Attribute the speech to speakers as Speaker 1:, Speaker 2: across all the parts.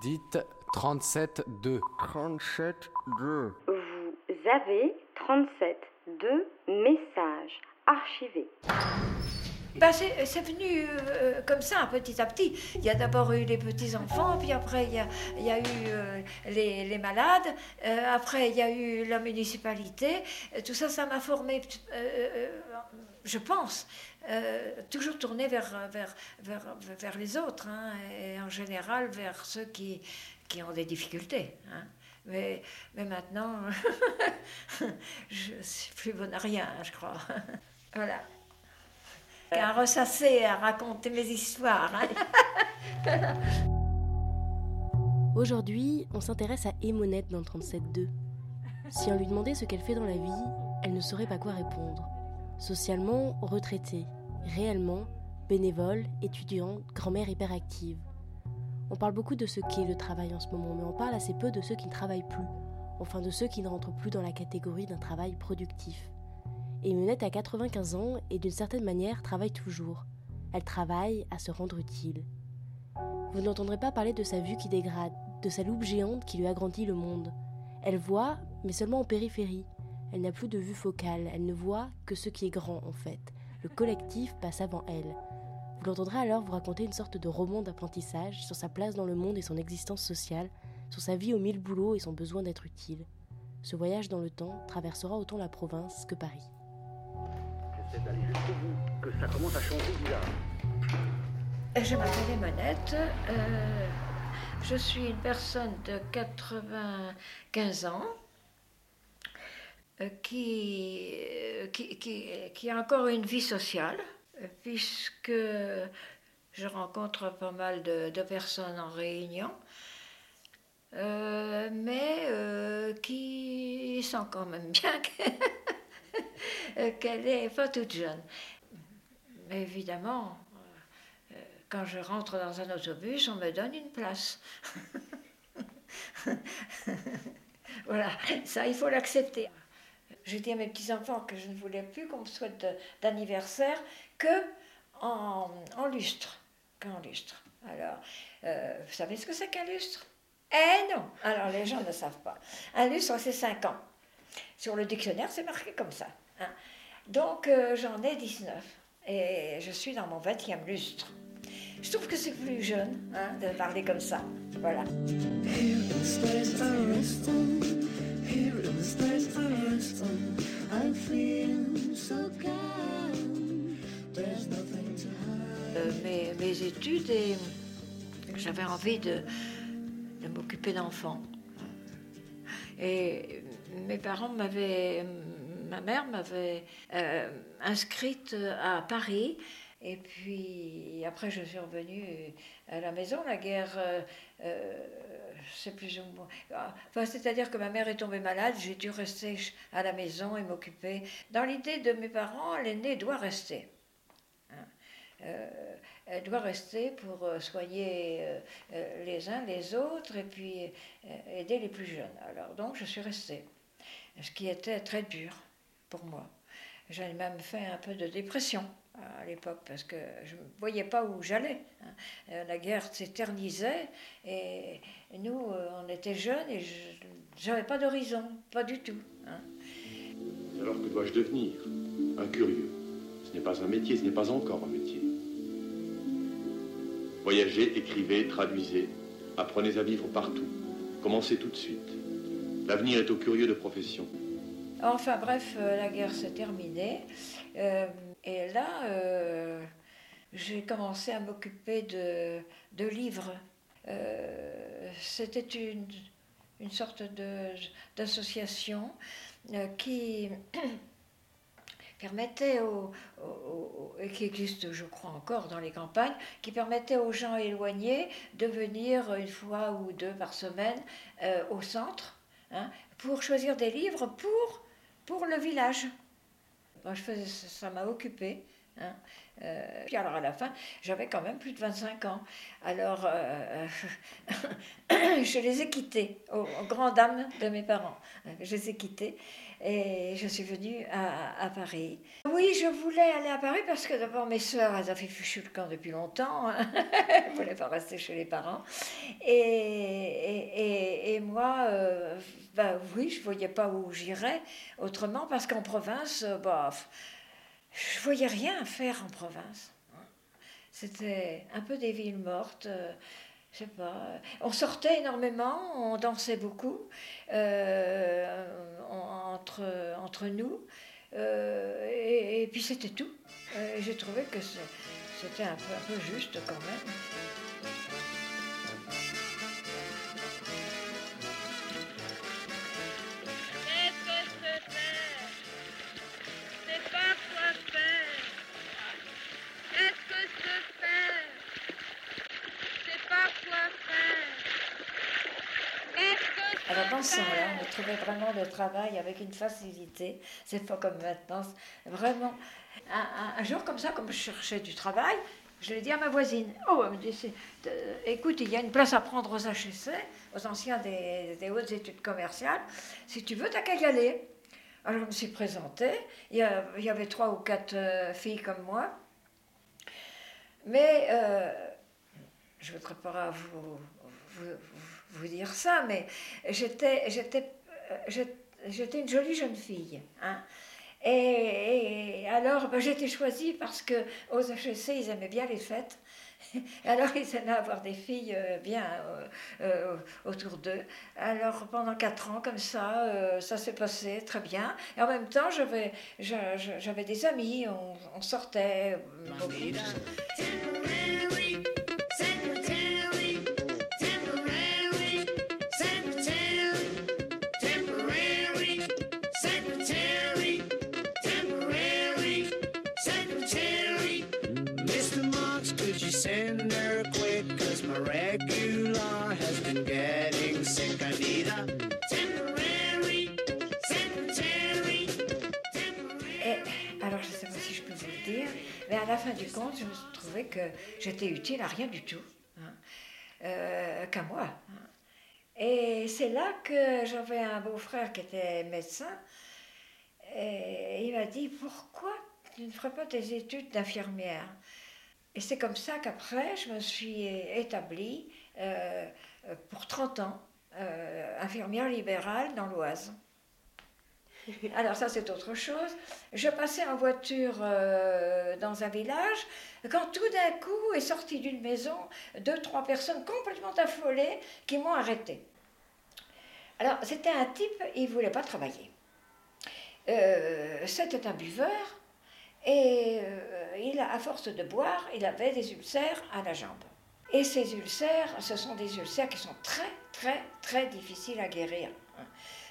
Speaker 1: Dites 37-2.
Speaker 2: 37-2.
Speaker 3: Vous avez 37 deux messages archivés.
Speaker 4: Ben c'est, venu euh, comme ça, petit à petit. Il y a d'abord eu les petits-enfants, puis après il y a, il y a eu euh, les, les, malades, euh, après il y a eu la municipalité. Tout ça, ça m'a formé, je pense, toujours tourné vers, vers, vers, vers les autres, hein, et en général vers ceux qui, qui ont des difficultés. Hein. Mais, mais maintenant, je ne suis plus bonne à rien, je crois. voilà. À ressasser, à raconter mes histoires. Hein.
Speaker 5: Aujourd'hui, on s'intéresse à Émonette dans le 37.2. Si on lui demandait ce qu'elle fait dans la vie, elle ne saurait pas quoi répondre. Socialement, retraitée. Réellement, bénévole, étudiante, grand-mère hyperactive. On parle beaucoup de ce qu'est le travail en ce moment, mais on parle assez peu de ceux qui ne travaillent plus, enfin de ceux qui ne rentrent plus dans la catégorie d'un travail productif. Et Menette a 95 ans et d'une certaine manière travaille toujours. Elle travaille à se rendre utile. Vous n'entendrez pas parler de sa vue qui dégrade, de sa loupe géante qui lui agrandit le monde. Elle voit, mais seulement en périphérie. Elle n'a plus de vue focale, elle ne voit que ce qui est grand en fait. Le collectif passe avant elle. Vous l'entendrez alors vous raconter une sorte de roman d'apprentissage sur sa place dans le monde et son existence sociale, sur sa vie aux mille boulots et son besoin d'être utile. Ce voyage dans le temps traversera autant la province que Paris.
Speaker 6: Jusqu'au bout que ça commence à
Speaker 4: Je m'appelle Monette. Euh, je suis une personne de 95 ans. Euh, qui, euh, qui, qui, a encore une vie sociale, puisque je rencontre pas mal de, personnes en réunion, euh, mais qui sent quand même bien qu'elle n'est pas toute jeune. Mais évidemment, euh, quand je rentre dans un autobus, on me donne une place. voilà, ça, il faut l'accepter. J'ai dit à mes petits-enfants que je ne voulais plus qu'on me souhaite d'anniversaire que en, lustre. Qu'en lustre. Alors, euh, vous savez ce que c'est qu'un lustre? Eh non Alors, les gens ne savent pas. Un lustre, c'est 5 ans. Sur le dictionnaire, c'est marqué comme ça. Hein. Donc, euh, j'en ai 19. Et je suis dans mon 20e lustre. Je trouve que c'est plus jeune hein, de parler comme ça. Voilà. Euh, mes, mes, études et j'avais envie de, de m'occuper d'enfants. Et mes parents m'avaient, ma mère m'avait euh, inscrite à Paris. Et puis après, je suis revenue à la maison. La guerre, euh, euh c'est plus ou moins. Enfin, c'est-à-dire que ma mère est tombée malade. J'ai dû rester à la maison et m'occuper. Dans l'idée de mes parents, l'aîné doit rester. Euh, elle doit rester pour euh, soigner euh, les uns les autres et puis aider les plus jeunes. Alors donc je suis restée, ce qui était très dur pour moi. J'avais même fait un peu de dépression à l'époque parce que je ne voyais pas où j'allais. Hein. La guerre s'éternisait et nous, on était jeunes et je n'avais pas d'horizon, pas du tout. Hein.
Speaker 7: Alors que dois-je devenir? Un curieux. Ce n'est pas un métier, ce n'est pas encore un métier. Voyagez, écrivez, traduisez, apprenez à vivre partout. Commencez tout de suite. L'avenir est aux curieux de profession.
Speaker 4: Enfin bref, euh, la guerre s'est terminée. Euh, et là, euh, j'ai commencé à m'occuper de, livres. C'était une, une sorte d'association qui permettait aux, et qui existe je crois encore dans les campagnes, qui permettait aux gens éloignés de venir une fois ou deux par semaine euh, au centre hein, pour choisir des livres pour, pour le village. Moi, je faisais, ça m'a occupé hein. Euh, puis alors à la fin, j'avais quand même plus de 25 ans. Alors euh, je les ai quittés, aux, grandes dames de mes parents. Je les ai quittés et je suis venue à, Paris. Oui, je voulais aller à Paris parce que d'abord mes soeurs, elles avaient fichu le camp depuis longtemps. hein. elles ne voulaient pas rester chez les parents. Et, et, moi, euh, ben oui, je ne voyais pas où j'irais autrement parce qu'en province, euh, bah, je voyais rien faire en province. C'était un peu des villes mortes. euh, je sais pas. On sortait énormément, on dansait beaucoup euh, en- entre, entre nous. euh, et, et puis c'était tout. Euh, J'ai trouvé que c'était un peu juste quand même. On trouvait vraiment le travail avec une facilité. C'est pas comme maintenant. Vraiment, un, jour comme ça, comme je cherchais du travail, je l'ai dit à ma voisine. Oh, elle me dit, euh, écoute, il y a une place à prendre aux HEC, aux anciens des, des hautes études commerciales. Si tu veux, t'as qu'à y aller. Alors je me suis présentée. Il y, avait trois ou quatre euh, filles comme moi. Mais euh, je ne voudrais pas vous dire ça, mais j'étais, j'étais, euh, j'ai- j'étais une jolie jeune fille. hein. Et, et alors, ben, j'ai été choisie parce que aux HEC, ils aimaient bien les fêtes. Alors, ils aimaient avoir des filles euh, bien euh, euh, autour d'eux. Alors, pendant quatre ans, comme ça, euh, ça s'est passé très bien. Et en même temps, j'avais, j'a- j'a- j'avais des amis, on, on sortait euh, beaucoup. Fin du compte, je me trouvé que j'étais utile à rien du tout, hein, euh, qu'à moi. hein. Et c'est là que j'avais un beau-frère qui était médecin, et il m'a dit Pourquoi tu ne ferais pas tes études d'infirmière? Et c'est comme ça qu'après, je me suis établie euh, pour 30 ans, euh, infirmière libérale dans l'Oise. Alors ça c'est autre chose. Je passais en voiture euh, dans un village quand tout d'un coup est sorti d'une maison deux, trois personnes complètement affolées qui m'ont arrêté. Alors c'était un type, il ne voulait pas travailler. Euh, c'était un buveur et euh, il, à force de boire, il avait des ulcères à la jambe. Et ces ulcères, ce sont des ulcères qui sont très, très, très difficiles à guérir.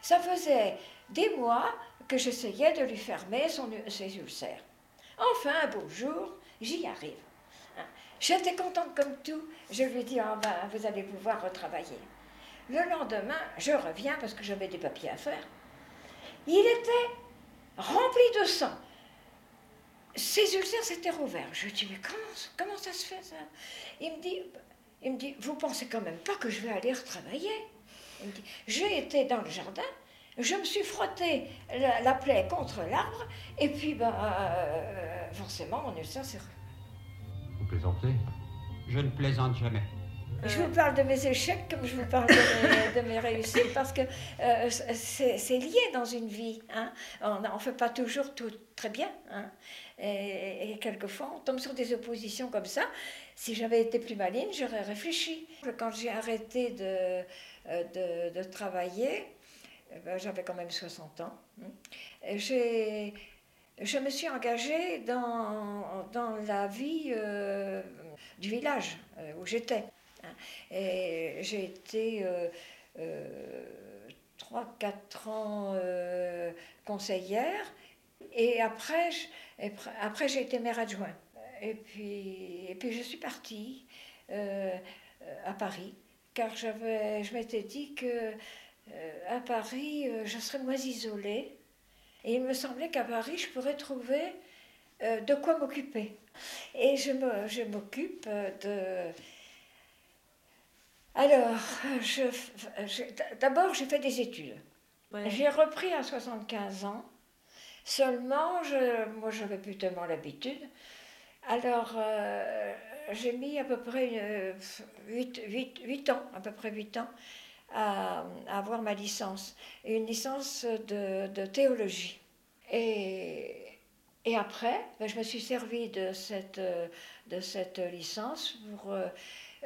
Speaker 4: Ça faisait des mois que j'essayais de lui fermer ses ulcères. Enfin, un beau jour, j'y arrive. hein. J'étais contente comme tout. Je lui dis, ah ben, vous allez pouvoir retravailler. Le lendemain, je reviens parce que j'avais des papiers à faire. Il était rempli de sang. Ses ulcères s'étaient rouverts. Je lui dis, mais comment, ça se fait ça? Il me, dit, il me dit, vous pensez quand même pas que je vais aller retravailler? J'ai été dans le jardin, je me suis frotté la, la plaie contre l'arbre, et puis ben, euh, forcément mon ulcère s'est
Speaker 8: Vous plaisantez Je ne plaisante jamais.
Speaker 4: Je vous parle de mes échecs comme je vous parle de mes, de mes réussites parce que euh, c'est lié dans une vie. hein. On ne fait pas toujours tout très bien. hein. Et, et quelquefois, on tombe sur des oppositions comme ça. Si j'avais été plus maligne, j'aurais réfléchi. Quand j'ai arrêté de, euh, de, de travailler, ben, j'avais quand même 60 ans, hein, et j'ai je me suis engagée dans, dans la vie euh, du village euh, où j'étais. hein. J'ai été euh, euh, 3-4 ans euh, conseillère. Et après, je- après j'ai été maire adjoint. Et puis, et puis je suis partie euh, euh, à Paris, car j'avais, je m'étais dit que euh, à Paris, euh, je serais moins isolée. Et il me semblait qu'à Paris, je pourrais trouver euh, de quoi m'occuper. Et je me- je m'occupe de... Alors, je, je- d'abord, j'ai fait des études. J'ai repris à 75 ans. Seulement, je, moi, j'avais plus tellement l'habitude. Alors, euh, j'ai mis à peu près 8, ans, à peu près 8 ans, à, avoir ma licence. Une licence de, théologie. Et, après, ben, je me suis servi de cette, de cette licence pour euh,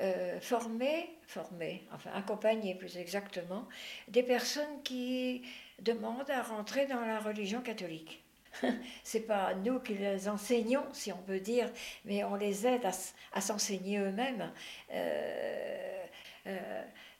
Speaker 4: euh, former, former, enfin accompagner plus exactement, des personnes qui demandent à rentrer dans la religion catholique. C'est pas nous qui les enseignons, si on peut dire, mais on les aide à, s'enseigner eux-mêmes. Euh,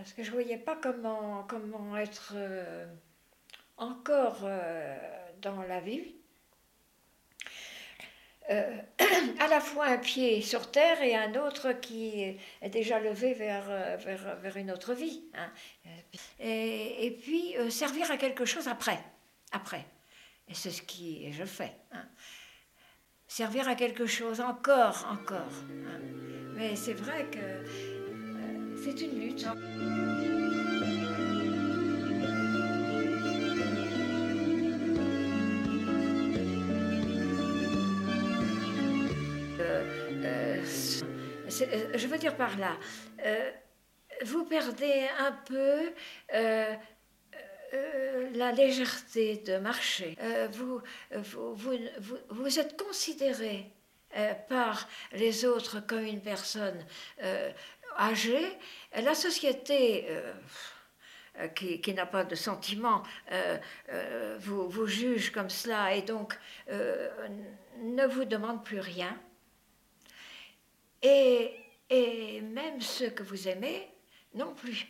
Speaker 4: parce que je voyais pas comment, comment être euh, encore euh, dans la vie. Euh, à la fois un pied sur terre et un autre qui est déjà levé vers, vers, vers une autre vie. hein. Et, et puis servir à quelque chose après. après. Et c'est ce qui je fais. hein. Servir à quelque chose encore, encore. hein. Mais c'est vrai que c'est une lutte. Euh, c'est- euh, je veux dire par là, euh, vous perdez un peu euh, euh, la légèreté de marcher. Euh, vous, vous, vous, vous, êtes considéré euh, par les autres comme une personne âgée. La société euh, qui, qui n'a pas de sentiments euh, euh, vous, vous juge comme cela et donc ne vous demande plus rien. Et, et même ceux que vous aimez non plus.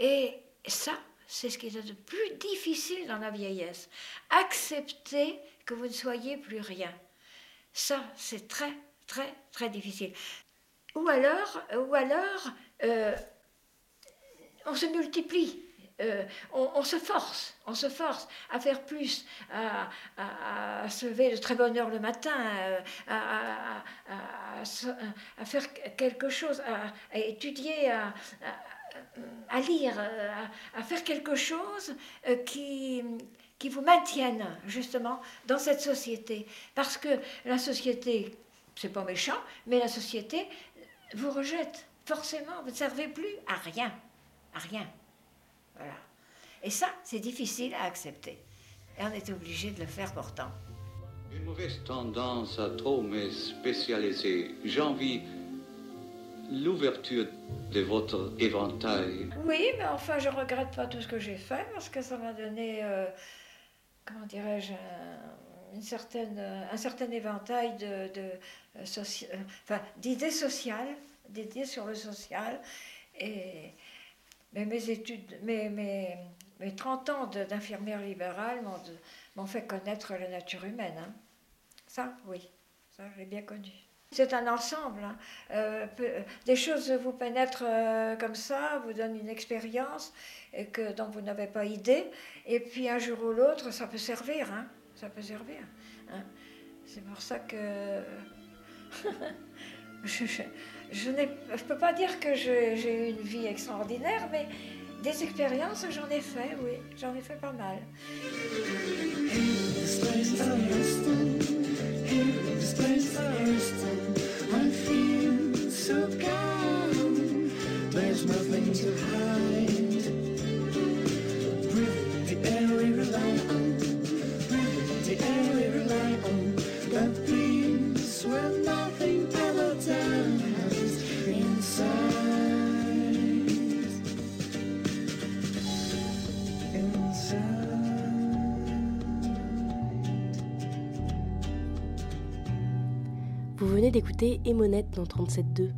Speaker 4: Et ça, c'est ce qui est le plus difficile dans la vieillesse. Accepter que vous ne soyez plus rien. Ça, c'est très, très, très difficile. Ou alors, ou alors euh, on se multiplie. Euh, on, se force, on se force à faire plus, à, se lever de très bonne heure le matin, euh, à, faire quelque chose, à, étudier, à, lire, à, faire quelque chose qui, qui vous maintienne justement dans cette société. Parce que la société, c'est pas méchant, mais la société vous rejette. Forcément, vous ne servez plus à rien. À rien. Voilà. Et ça, c'est difficile à accepter. Et on est obligé de le faire pourtant.
Speaker 9: Une mauvaise tendance à trop me spécialiser. J'envie l'ouverture de votre éventail.
Speaker 4: Oui, mais enfin, je regrette pas tout ce que j'ai fait parce que ça m'a donné, euh, comment dirais-je, un, une certaine, euh, un certain éventail de, de, euh, euh, d'idées sociales, d'idées sur le social. Et mais mes études, mes, mes, mes 30 ans de- d'infirmière libérale m'ont, de- fait connaître la nature humaine. hein. Ça, oui, ça, j'ai bien connu. C'est un ensemble. hein. Des choses vous pénètrent comme ça, vous donnent une expérience que, dont vous n'avez pas idée. Et puis un jour ou l'autre, ça peut servir. hein. Ça peut servir. hein. C'est pour ça que je je ne peux pas dire que je- j'ai eu une vie extraordinaire, mais des expériences, j'en ai fait, oui. J'en ai fait pas mal.
Speaker 5: Vous venez d'écouter Émonette dans 37.2,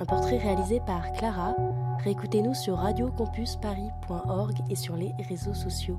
Speaker 5: un portrait réalisé par Clara. Réécoutez-nous sur radiocampusparis.org et sur les réseaux sociaux.